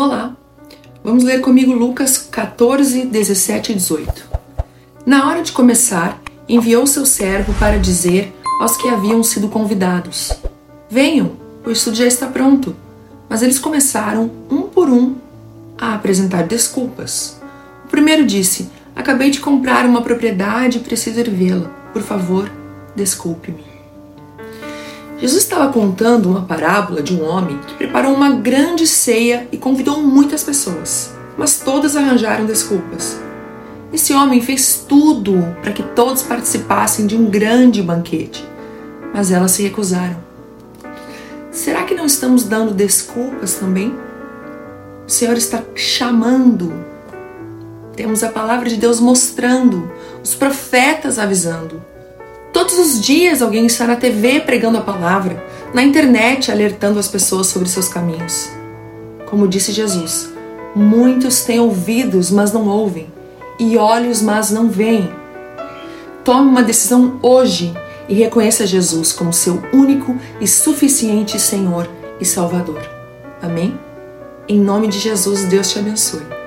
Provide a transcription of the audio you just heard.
Olá! Vamos ler comigo Lucas 14, 17 e 18. Na hora de começar, enviou seu servo para dizer aos que haviam sido convidados: Venham, o estudo já está pronto. Mas eles começaram, um por um, a apresentar desculpas. O primeiro disse: Acabei de comprar uma propriedade e preciso ir vê-la. Por favor, desculpe-me. Jesus estava contando uma parábola de um homem que preparou uma grande ceia e convidou muitas pessoas, mas todas arranjaram desculpas. Esse homem fez tudo para que todos participassem de um grande banquete, mas elas se recusaram. Será que não estamos dando desculpas também? O Senhor está chamando. Temos a palavra de Deus mostrando, os profetas avisando. Todos os dias alguém está na TV pregando a palavra, na internet alertando as pessoas sobre seus caminhos. Como disse Jesus, muitos têm ouvidos, mas não ouvem, e olhos, mas não veem. Tome uma decisão hoje e reconheça Jesus como seu único e suficiente Senhor e Salvador. Amém? Em nome de Jesus, Deus te abençoe.